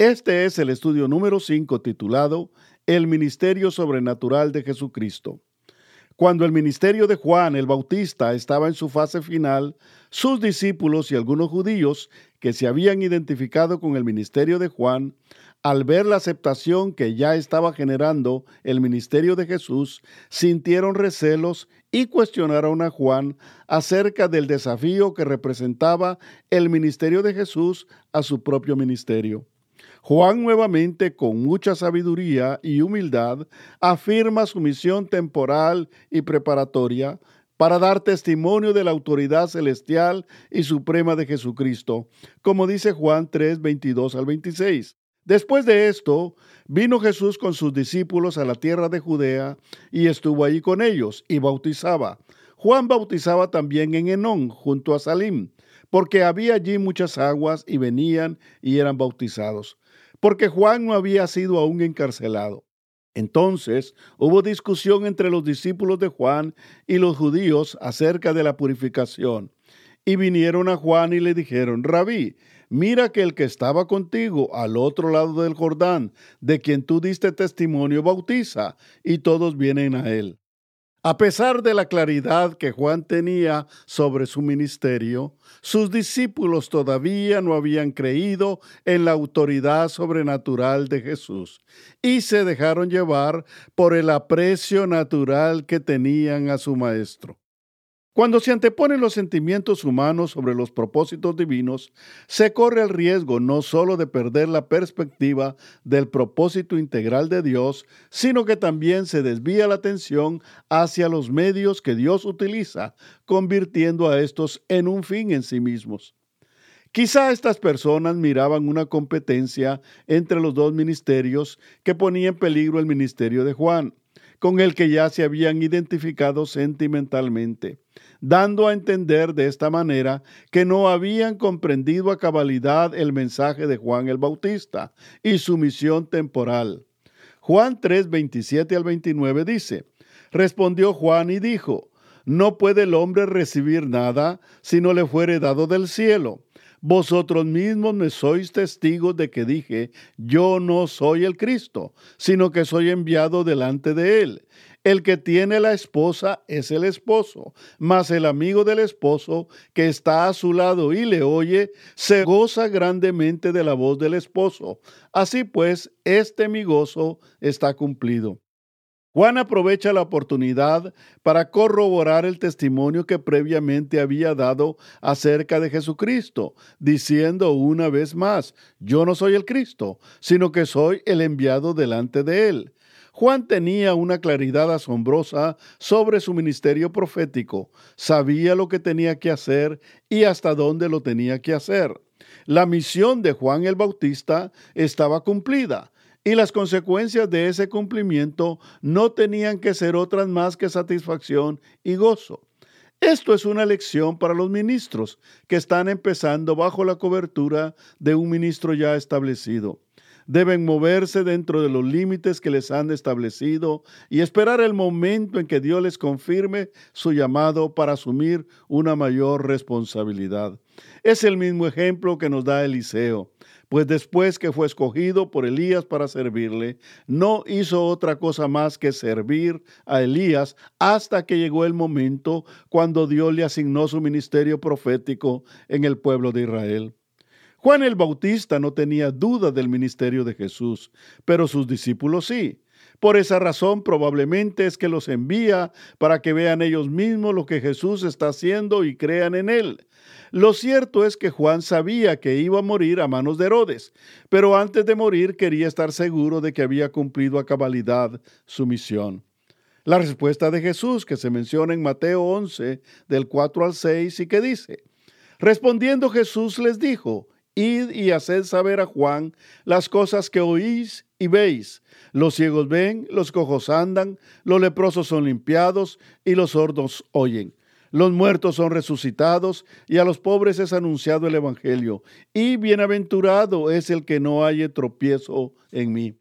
Este es el estudio número 5 titulado El Ministerio Sobrenatural de Jesucristo. Cuando el ministerio de Juan el Bautista estaba en su fase final, sus discípulos y algunos judíos que se habían identificado con el ministerio de Juan, al ver la aceptación que ya estaba generando el ministerio de Jesús, sintieron recelos y cuestionaron a Juan acerca del desafío que representaba el ministerio de Jesús a su propio ministerio. Juan nuevamente, con mucha sabiduría y humildad, afirma su misión temporal y preparatoria para dar testimonio de la autoridad celestial y suprema de Jesucristo, como dice Juan 3, 22 al 26. Después de esto, vino Jesús con sus discípulos a la tierra de Judea y estuvo allí con ellos y bautizaba. Juan bautizaba también en Enón, junto a Salim, porque había allí muchas aguas y venían y eran bautizados porque Juan no había sido aún encarcelado. Entonces hubo discusión entre los discípulos de Juan y los judíos acerca de la purificación. Y vinieron a Juan y le dijeron, Rabí, mira que el que estaba contigo al otro lado del Jordán, de quien tú diste testimonio, bautiza, y todos vienen a él. A pesar de la claridad que Juan tenía sobre su ministerio, sus discípulos todavía no habían creído en la autoridad sobrenatural de Jesús y se dejaron llevar por el aprecio natural que tenían a su Maestro. Cuando se anteponen los sentimientos humanos sobre los propósitos divinos, se corre el riesgo no solo de perder la perspectiva del propósito integral de Dios, sino que también se desvía la atención hacia los medios que Dios utiliza, convirtiendo a estos en un fin en sí mismos. Quizá estas personas miraban una competencia entre los dos ministerios que ponía en peligro el ministerio de Juan, con el que ya se habían identificado sentimentalmente dando a entender de esta manera que no habían comprendido a cabalidad el mensaje de Juan el Bautista y su misión temporal. Juan 3, 27 al 29 dice, Respondió Juan y dijo, No puede el hombre recibir nada si no le fuere dado del cielo. Vosotros mismos me sois testigos de que dije, yo no soy el Cristo, sino que soy enviado delante de él. El que tiene la esposa es el esposo, mas el amigo del esposo que está a su lado y le oye, se goza grandemente de la voz del esposo. Así pues, este mi gozo está cumplido. Juan aprovecha la oportunidad para corroborar el testimonio que previamente había dado acerca de Jesucristo, diciendo una vez más, yo no soy el Cristo, sino que soy el enviado delante de él. Juan tenía una claridad asombrosa sobre su ministerio profético, sabía lo que tenía que hacer y hasta dónde lo tenía que hacer. La misión de Juan el Bautista estaba cumplida y las consecuencias de ese cumplimiento no tenían que ser otras más que satisfacción y gozo. Esto es una lección para los ministros que están empezando bajo la cobertura de un ministro ya establecido deben moverse dentro de los límites que les han establecido y esperar el momento en que Dios les confirme su llamado para asumir una mayor responsabilidad. Es el mismo ejemplo que nos da Eliseo, pues después que fue escogido por Elías para servirle, no hizo otra cosa más que servir a Elías hasta que llegó el momento cuando Dios le asignó su ministerio profético en el pueblo de Israel. Juan el Bautista no tenía duda del ministerio de Jesús, pero sus discípulos sí. Por esa razón probablemente es que los envía para que vean ellos mismos lo que Jesús está haciendo y crean en él. Lo cierto es que Juan sabía que iba a morir a manos de Herodes, pero antes de morir quería estar seguro de que había cumplido a cabalidad su misión. La respuesta de Jesús que se menciona en Mateo 11 del 4 al 6 y que dice, Respondiendo Jesús les dijo, Id y haced saber a Juan las cosas que oís y veis. Los ciegos ven, los cojos andan, los leprosos son limpiados y los sordos oyen. Los muertos son resucitados y a los pobres es anunciado el Evangelio. Y bienaventurado es el que no haya tropiezo en mí.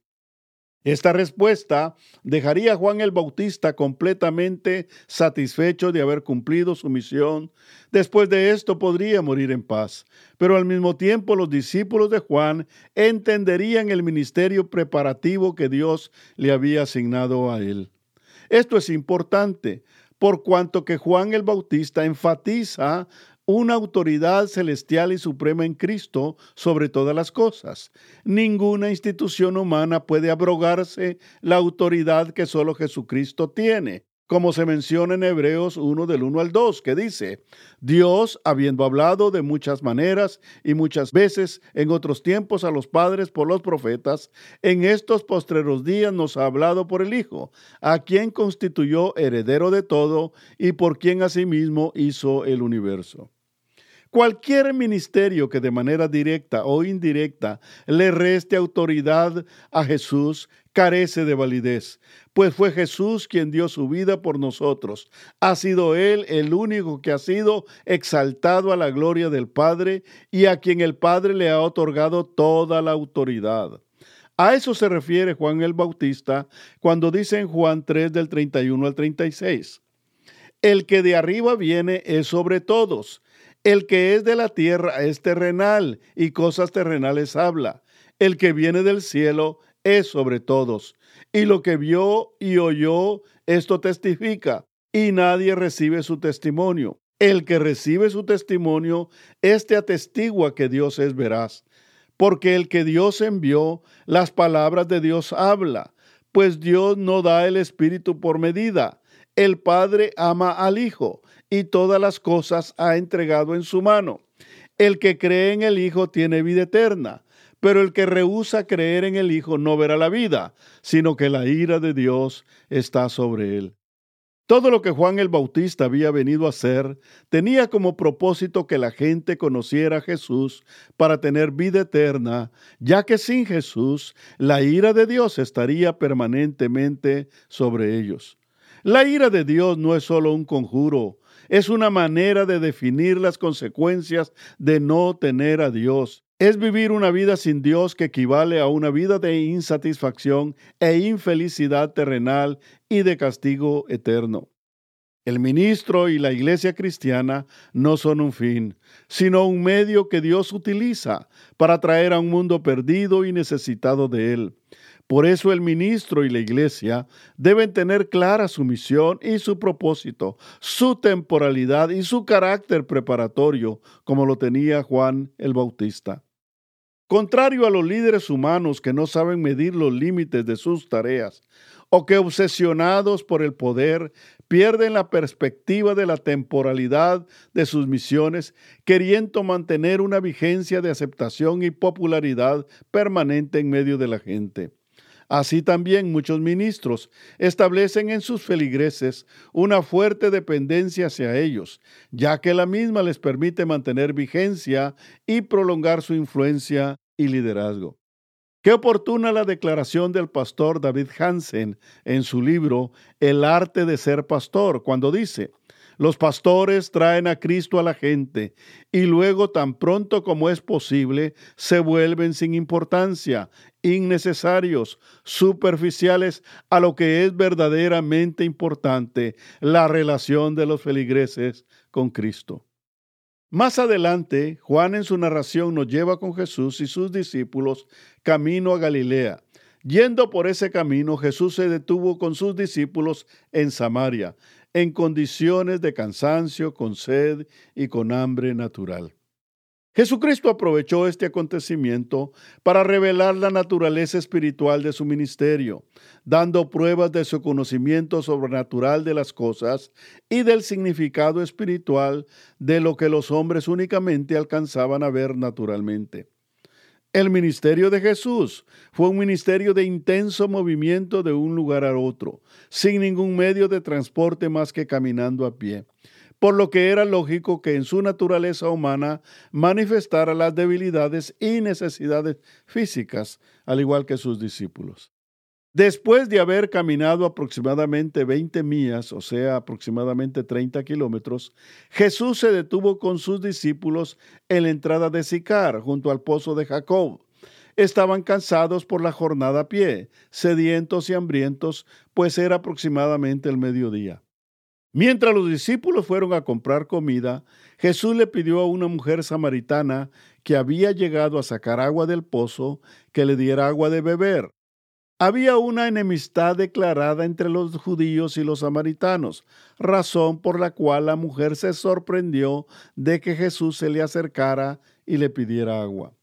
Esta respuesta dejaría a Juan el Bautista completamente satisfecho de haber cumplido su misión. Después de esto podría morir en paz. Pero al mismo tiempo los discípulos de Juan entenderían el ministerio preparativo que Dios le había asignado a él. Esto es importante, por cuanto que Juan el Bautista enfatiza una autoridad celestial y suprema en Cristo sobre todas las cosas. Ninguna institución humana puede abrogarse la autoridad que solo Jesucristo tiene como se menciona en Hebreos 1 del 1 al 2, que dice, Dios, habiendo hablado de muchas maneras y muchas veces en otros tiempos a los padres por los profetas, en estos postreros días nos ha hablado por el Hijo, a quien constituyó heredero de todo y por quien asimismo hizo el universo. Cualquier ministerio que de manera directa o indirecta le reste autoridad a Jesús carece de validez, pues fue Jesús quien dio su vida por nosotros. Ha sido Él el único que ha sido exaltado a la gloria del Padre y a quien el Padre le ha otorgado toda la autoridad. A eso se refiere Juan el Bautista cuando dice en Juan 3 del 31 al 36. El que de arriba viene es sobre todos el que es de la tierra es terrenal y cosas terrenales habla. El que viene del cielo es sobre todos. Y lo que vio y oyó, esto testifica, y nadie recibe su testimonio. El que recibe su testimonio, éste atestigua que Dios es veraz. Porque el que Dios envió, las palabras de Dios habla, pues Dios no da el Espíritu por medida. El Padre ama al Hijo y todas las cosas ha entregado en su mano. El que cree en el Hijo tiene vida eterna, pero el que rehúsa creer en el Hijo no verá la vida, sino que la ira de Dios está sobre él. Todo lo que Juan el Bautista había venido a hacer tenía como propósito que la gente conociera a Jesús para tener vida eterna, ya que sin Jesús la ira de Dios estaría permanentemente sobre ellos. La ira de Dios no es solo un conjuro, es una manera de definir las consecuencias de no tener a Dios. Es vivir una vida sin Dios que equivale a una vida de insatisfacción e infelicidad terrenal y de castigo eterno. El ministro y la iglesia cristiana no son un fin, sino un medio que Dios utiliza para traer a un mundo perdido y necesitado de Él. Por eso el ministro y la iglesia deben tener clara su misión y su propósito, su temporalidad y su carácter preparatorio, como lo tenía Juan el Bautista. Contrario a los líderes humanos que no saben medir los límites de sus tareas, o que obsesionados por el poder pierden la perspectiva de la temporalidad de sus misiones, queriendo mantener una vigencia de aceptación y popularidad permanente en medio de la gente. Así también muchos ministros establecen en sus feligreses una fuerte dependencia hacia ellos, ya que la misma les permite mantener vigencia y prolongar su influencia y liderazgo. Qué oportuna la declaración del pastor David Hansen en su libro El arte de ser pastor, cuando dice, los pastores traen a Cristo a la gente y luego tan pronto como es posible se vuelven sin importancia, innecesarios, superficiales a lo que es verdaderamente importante, la relación de los feligreses con Cristo. Más adelante, Juan en su narración nos lleva con Jesús y sus discípulos camino a Galilea. Yendo por ese camino, Jesús se detuvo con sus discípulos en Samaria en condiciones de cansancio, con sed y con hambre natural. Jesucristo aprovechó este acontecimiento para revelar la naturaleza espiritual de su ministerio, dando pruebas de su conocimiento sobrenatural de las cosas y del significado espiritual de lo que los hombres únicamente alcanzaban a ver naturalmente. El ministerio de Jesús fue un ministerio de intenso movimiento de un lugar a otro, sin ningún medio de transporte más que caminando a pie. por lo que era lógico que en su naturaleza humana manifestara las debilidades y necesidades físicas, al igual que sus discípulos. Después de haber caminado aproximadamente 20 millas, o sea, aproximadamente 30 kilómetros, Jesús se detuvo con sus discípulos en la entrada de Sicar, junto al pozo de Jacob. Estaban cansados por la jornada a pie, sedientos y hambrientos, pues era aproximadamente el mediodía. Mientras los discípulos fueron a comprar comida, Jesús le pidió a una mujer samaritana que había llegado a sacar agua del pozo que le diera agua de beber. Había una enemistad declarada entre los judíos y los samaritanos, razón por la cual la mujer se sorprendió de que Jesús se le acercara y le pidiera agua.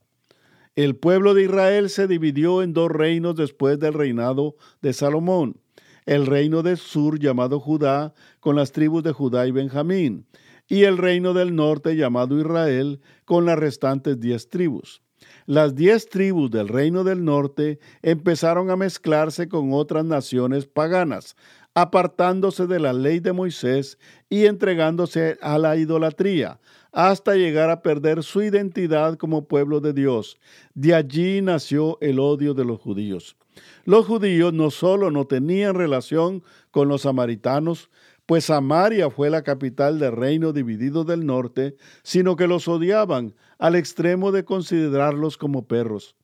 El pueblo de Israel se dividió en dos reinos después del reinado de Salomón. El reino del sur llamado Judá, con las tribus de Judá y Benjamín, y el reino del norte llamado Israel, con las restantes diez tribus las diez tribus del reino del norte empezaron a mezclarse con otras naciones paganas, apartándose de la ley de Moisés y entregándose a la idolatría, hasta llegar a perder su identidad como pueblo de Dios. De allí nació el odio de los judíos. Los judíos no solo no tenían relación con los samaritanos, pues Samaria fue la capital del reino dividido del norte, sino que los odiaban al extremo de considerarlos como perros.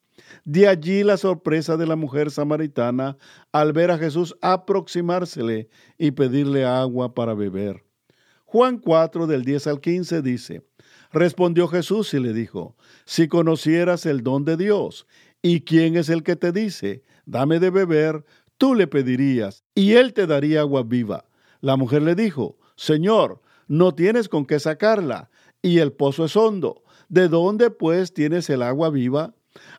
De allí la sorpresa de la mujer samaritana al ver a Jesús aproximársele y pedirle agua para beber. Juan 4 del 10 al 15 dice, Respondió Jesús y le dijo, Si conocieras el don de Dios, y quién es el que te dice, dame de beber, tú le pedirías, y él te daría agua viva. La mujer le dijo, Señor, no tienes con qué sacarla, y el pozo es hondo. ¿De dónde pues tienes el agua viva?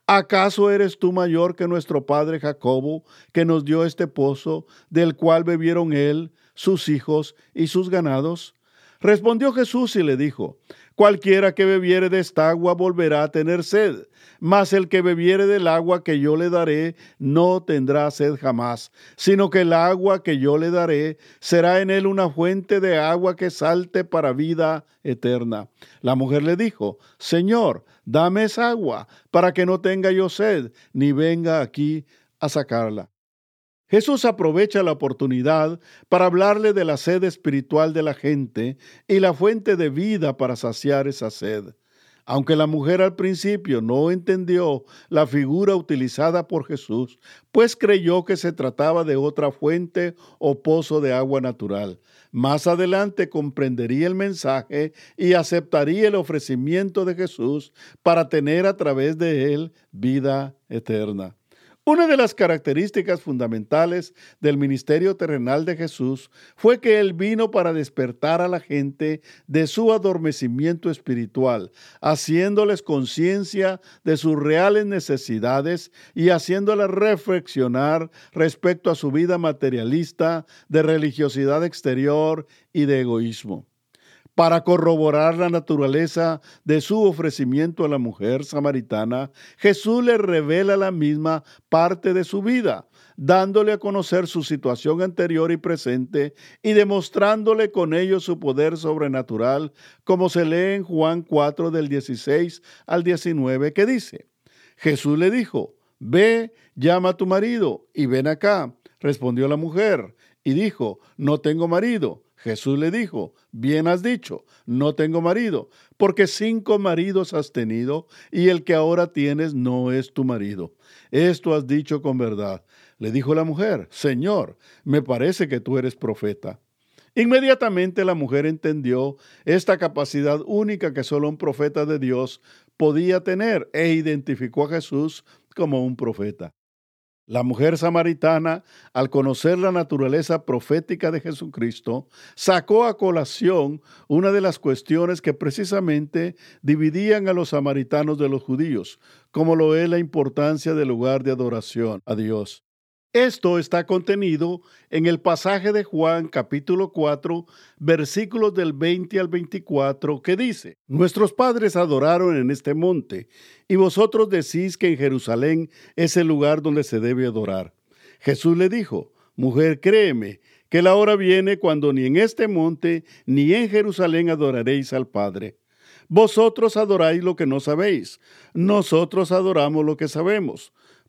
¿Acaso eres tú mayor que nuestro padre Jacobo, que nos dio este pozo, del cual bebieron él, sus hijos y sus ganados? Respondió Jesús y le dijo, Cualquiera que bebiere de esta agua volverá a tener sed, mas el que bebiere del agua que yo le daré no tendrá sed jamás, sino que el agua que yo le daré será en él una fuente de agua que salte para vida eterna. La mujer le dijo, Señor, dame esa agua, para que no tenga yo sed, ni venga aquí a sacarla. Jesús aprovecha la oportunidad para hablarle de la sed espiritual de la gente y la fuente de vida para saciar esa sed. Aunque la mujer al principio no entendió la figura utilizada por Jesús, pues creyó que se trataba de otra fuente o pozo de agua natural, más adelante comprendería el mensaje y aceptaría el ofrecimiento de Jesús para tener a través de él vida eterna. Una de las características fundamentales del ministerio terrenal de Jesús fue que Él vino para despertar a la gente de su adormecimiento espiritual, haciéndoles conciencia de sus reales necesidades y haciéndoles reflexionar respecto a su vida materialista, de religiosidad exterior y de egoísmo para corroborar la naturaleza de su ofrecimiento a la mujer samaritana, Jesús le revela la misma parte de su vida, dándole a conocer su situación anterior y presente y demostrándole con ello su poder sobrenatural, como se lee en Juan 4 del 16 al 19, que dice, Jesús le dijo, Ve, llama a tu marido y ven acá. Respondió la mujer y dijo, No tengo marido. Jesús le dijo, bien has dicho, no tengo marido, porque cinco maridos has tenido y el que ahora tienes no es tu marido. Esto has dicho con verdad. Le dijo la mujer, Señor, me parece que tú eres profeta. Inmediatamente la mujer entendió esta capacidad única que solo un profeta de Dios podía tener e identificó a Jesús como un profeta. La mujer samaritana, al conocer la naturaleza profética de Jesucristo, sacó a colación una de las cuestiones que precisamente dividían a los samaritanos de los judíos, como lo es la importancia del lugar de adoración a Dios. Esto está contenido en el pasaje de Juan capítulo 4, versículos del 20 al 24, que dice, Nuestros padres adoraron en este monte, y vosotros decís que en Jerusalén es el lugar donde se debe adorar. Jesús le dijo, Mujer, créeme, que la hora viene cuando ni en este monte ni en Jerusalén adoraréis al Padre. Vosotros adoráis lo que no sabéis, nosotros adoramos lo que sabemos,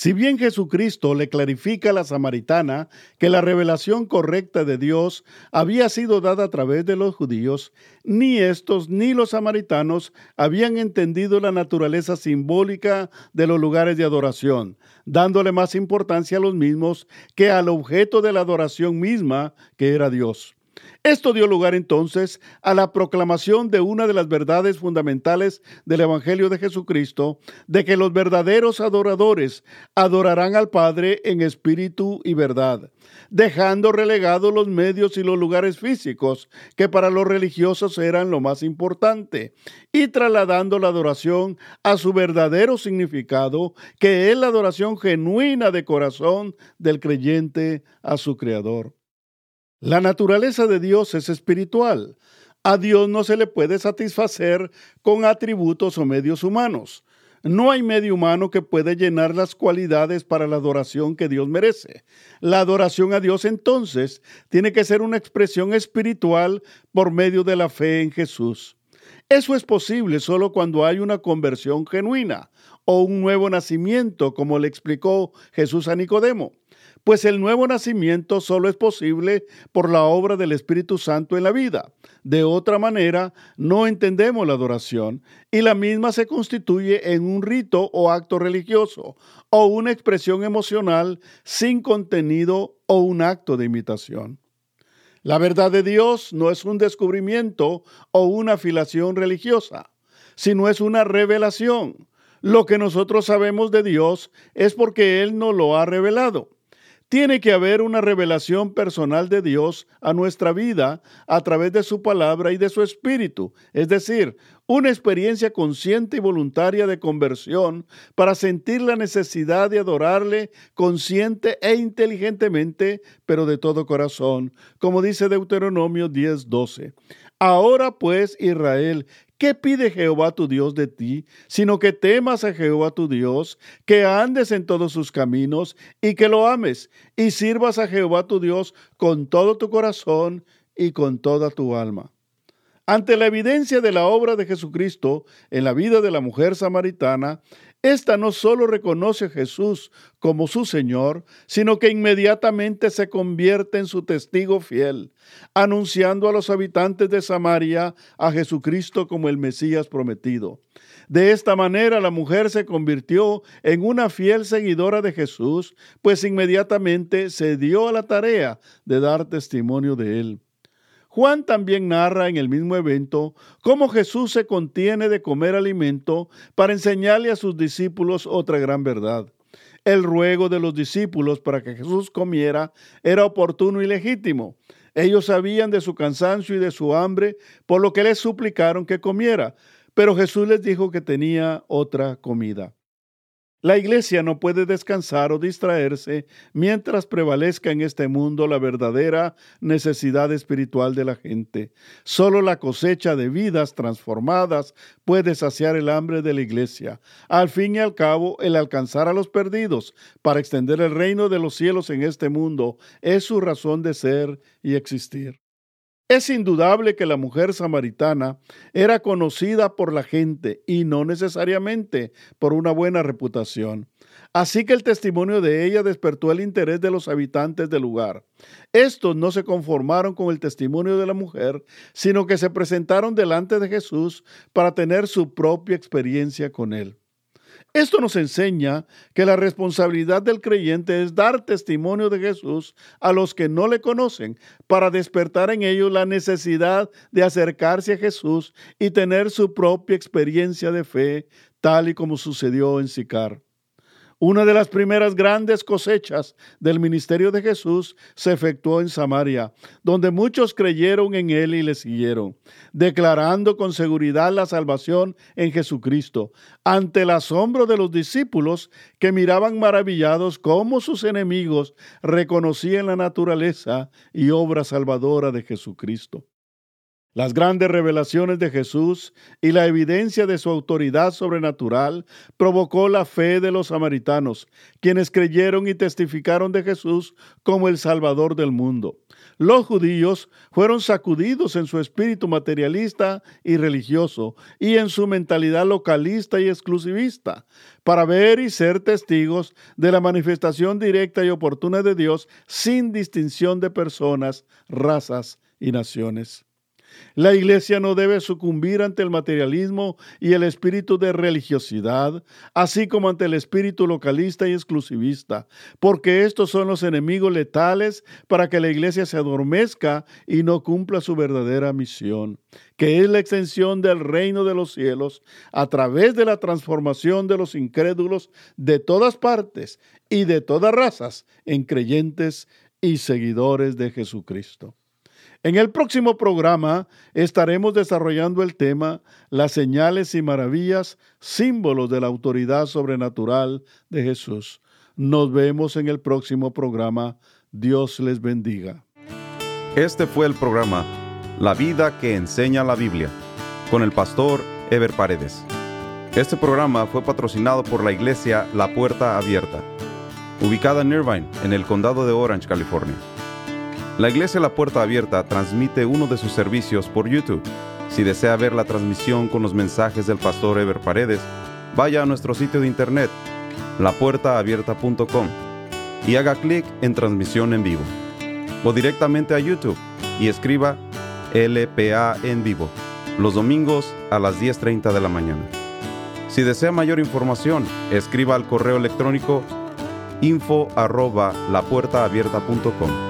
Si bien Jesucristo le clarifica a la samaritana que la revelación correcta de Dios había sido dada a través de los judíos, ni estos ni los samaritanos habían entendido la naturaleza simbólica de los lugares de adoración, dándole más importancia a los mismos que al objeto de la adoración misma, que era Dios. Esto dio lugar entonces a la proclamación de una de las verdades fundamentales del Evangelio de Jesucristo, de que los verdaderos adoradores adorarán al Padre en espíritu y verdad, dejando relegados los medios y los lugares físicos, que para los religiosos eran lo más importante, y trasladando la adoración a su verdadero significado, que es la adoración genuina de corazón del creyente a su Creador. La naturaleza de Dios es espiritual. A Dios no se le puede satisfacer con atributos o medios humanos. No hay medio humano que pueda llenar las cualidades para la adoración que Dios merece. La adoración a Dios entonces tiene que ser una expresión espiritual por medio de la fe en Jesús. Eso es posible solo cuando hay una conversión genuina o un nuevo nacimiento, como le explicó Jesús a Nicodemo pues el nuevo nacimiento solo es posible por la obra del Espíritu Santo en la vida. De otra manera, no entendemos la adoración y la misma se constituye en un rito o acto religioso o una expresión emocional sin contenido o un acto de imitación. La verdad de Dios no es un descubrimiento o una afiliación religiosa, sino es una revelación. Lo que nosotros sabemos de Dios es porque Él nos lo ha revelado. Tiene que haber una revelación personal de Dios a nuestra vida a través de su palabra y de su espíritu, es decir, una experiencia consciente y voluntaria de conversión para sentir la necesidad de adorarle consciente e inteligentemente, pero de todo corazón, como dice Deuteronomio 10:12. Ahora pues, Israel, ¿Qué pide Jehová tu Dios de ti? Sino que temas a Jehová tu Dios, que andes en todos sus caminos y que lo ames y sirvas a Jehová tu Dios con todo tu corazón y con toda tu alma. Ante la evidencia de la obra de Jesucristo en la vida de la mujer samaritana, esta no solo reconoce a Jesús como su Señor, sino que inmediatamente se convierte en su testigo fiel, anunciando a los habitantes de Samaria a Jesucristo como el Mesías prometido. De esta manera la mujer se convirtió en una fiel seguidora de Jesús, pues inmediatamente se dio a la tarea de dar testimonio de él. Juan también narra en el mismo evento cómo Jesús se contiene de comer alimento para enseñarle a sus discípulos otra gran verdad. El ruego de los discípulos para que Jesús comiera era oportuno y legítimo. Ellos sabían de su cansancio y de su hambre, por lo que les suplicaron que comiera, pero Jesús les dijo que tenía otra comida. La iglesia no puede descansar o distraerse mientras prevalezca en este mundo la verdadera necesidad espiritual de la gente. Solo la cosecha de vidas transformadas puede saciar el hambre de la iglesia. Al fin y al cabo, el alcanzar a los perdidos para extender el reino de los cielos en este mundo es su razón de ser y existir. Es indudable que la mujer samaritana era conocida por la gente y no necesariamente por una buena reputación. Así que el testimonio de ella despertó el interés de los habitantes del lugar. Estos no se conformaron con el testimonio de la mujer, sino que se presentaron delante de Jesús para tener su propia experiencia con él. Esto nos enseña que la responsabilidad del creyente es dar testimonio de Jesús a los que no le conocen para despertar en ellos la necesidad de acercarse a Jesús y tener su propia experiencia de fe, tal y como sucedió en Sicar. Una de las primeras grandes cosechas del ministerio de Jesús se efectuó en Samaria, donde muchos creyeron en él y le siguieron, declarando con seguridad la salvación en Jesucristo, ante el asombro de los discípulos que miraban maravillados cómo sus enemigos reconocían la naturaleza y obra salvadora de Jesucristo. Las grandes revelaciones de Jesús y la evidencia de su autoridad sobrenatural provocó la fe de los samaritanos, quienes creyeron y testificaron de Jesús como el Salvador del mundo. Los judíos fueron sacudidos en su espíritu materialista y religioso y en su mentalidad localista y exclusivista para ver y ser testigos de la manifestación directa y oportuna de Dios sin distinción de personas, razas y naciones. La iglesia no debe sucumbir ante el materialismo y el espíritu de religiosidad, así como ante el espíritu localista y exclusivista, porque estos son los enemigos letales para que la iglesia se adormezca y no cumpla su verdadera misión, que es la extensión del reino de los cielos a través de la transformación de los incrédulos de todas partes y de todas razas en creyentes y seguidores de Jesucristo. En el próximo programa estaremos desarrollando el tema Las señales y maravillas, símbolos de la autoridad sobrenatural de Jesús. Nos vemos en el próximo programa. Dios les bendiga. Este fue el programa La vida que enseña la Biblia con el pastor Ever Paredes. Este programa fue patrocinado por la iglesia La Puerta Abierta, ubicada en Irvine, en el condado de Orange, California. La iglesia La Puerta Abierta transmite uno de sus servicios por YouTube. Si desea ver la transmisión con los mensajes del pastor Ever Paredes, vaya a nuestro sitio de internet, lapuertaabierta.com, y haga clic en transmisión en vivo. O directamente a YouTube y escriba LPA en vivo, los domingos a las 10.30 de la mañana. Si desea mayor información, escriba al correo electrónico info arroba lapuertaabierta.com.